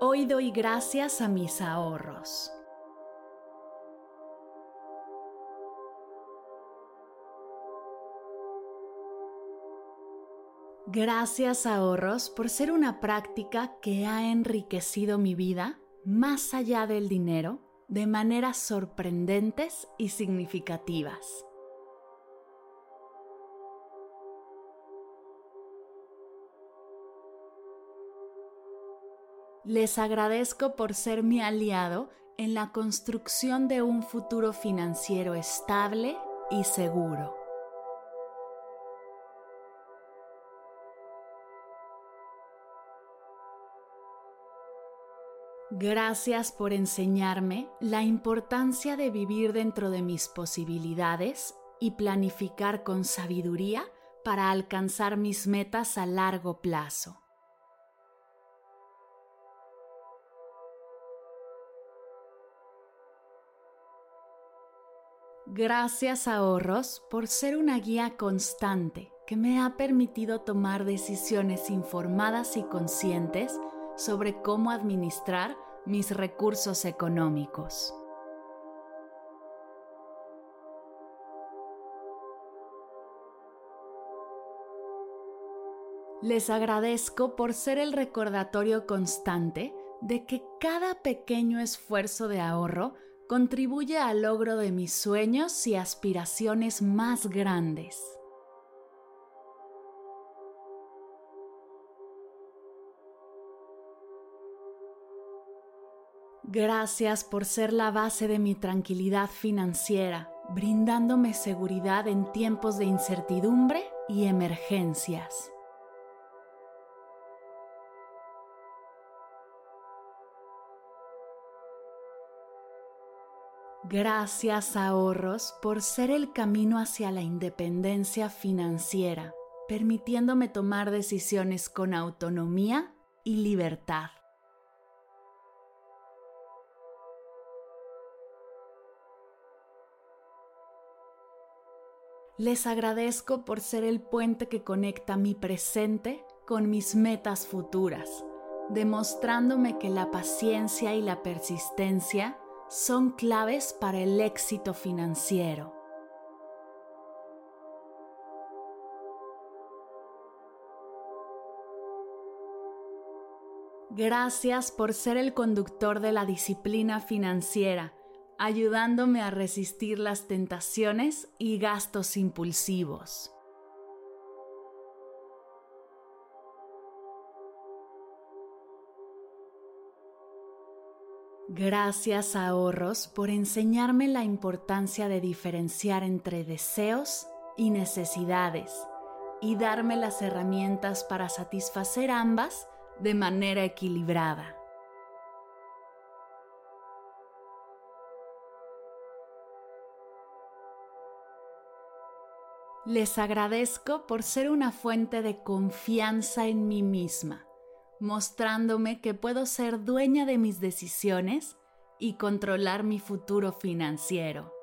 Hoy doy gracias a mis ahorros. Gracias ahorros por ser una práctica que ha enriquecido mi vida más allá del dinero de maneras sorprendentes y significativas. Les agradezco por ser mi aliado en la construcción de un futuro financiero estable y seguro. Gracias por enseñarme la importancia de vivir dentro de mis posibilidades y planificar con sabiduría para alcanzar mis metas a largo plazo. Gracias ahorros por ser una guía constante que me ha permitido tomar decisiones informadas y conscientes sobre cómo administrar mis recursos económicos. Les agradezco por ser el recordatorio constante de que cada pequeño esfuerzo de ahorro contribuye al logro de mis sueños y aspiraciones más grandes. Gracias por ser la base de mi tranquilidad financiera, brindándome seguridad en tiempos de incertidumbre y emergencias. Gracias ahorros por ser el camino hacia la independencia financiera, permitiéndome tomar decisiones con autonomía y libertad. Les agradezco por ser el puente que conecta mi presente con mis metas futuras, demostrándome que la paciencia y la persistencia son claves para el éxito financiero. Gracias por ser el conductor de la disciplina financiera, ayudándome a resistir las tentaciones y gastos impulsivos. Gracias ahorros por enseñarme la importancia de diferenciar entre deseos y necesidades y darme las herramientas para satisfacer ambas de manera equilibrada. Les agradezco por ser una fuente de confianza en mí misma mostrándome que puedo ser dueña de mis decisiones y controlar mi futuro financiero.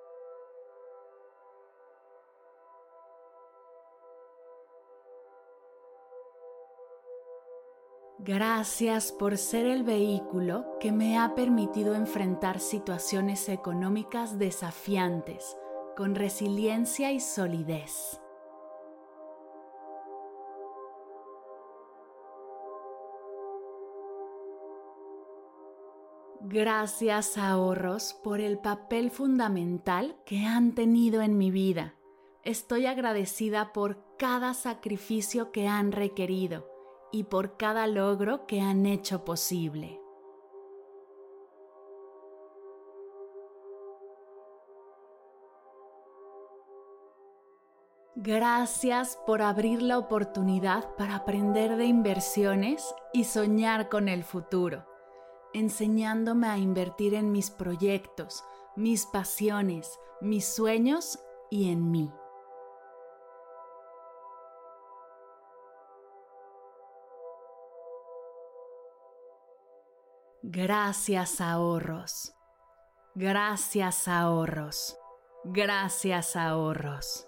Gracias por ser el vehículo que me ha permitido enfrentar situaciones económicas desafiantes con resiliencia y solidez. Gracias ahorros por el papel fundamental que han tenido en mi vida. Estoy agradecida por cada sacrificio que han requerido y por cada logro que han hecho posible. Gracias por abrir la oportunidad para aprender de inversiones y soñar con el futuro, enseñándome a invertir en mis proyectos, mis pasiones, mis sueños y en mí. Gracias ahorros. Gracias ahorros. Gracias ahorros.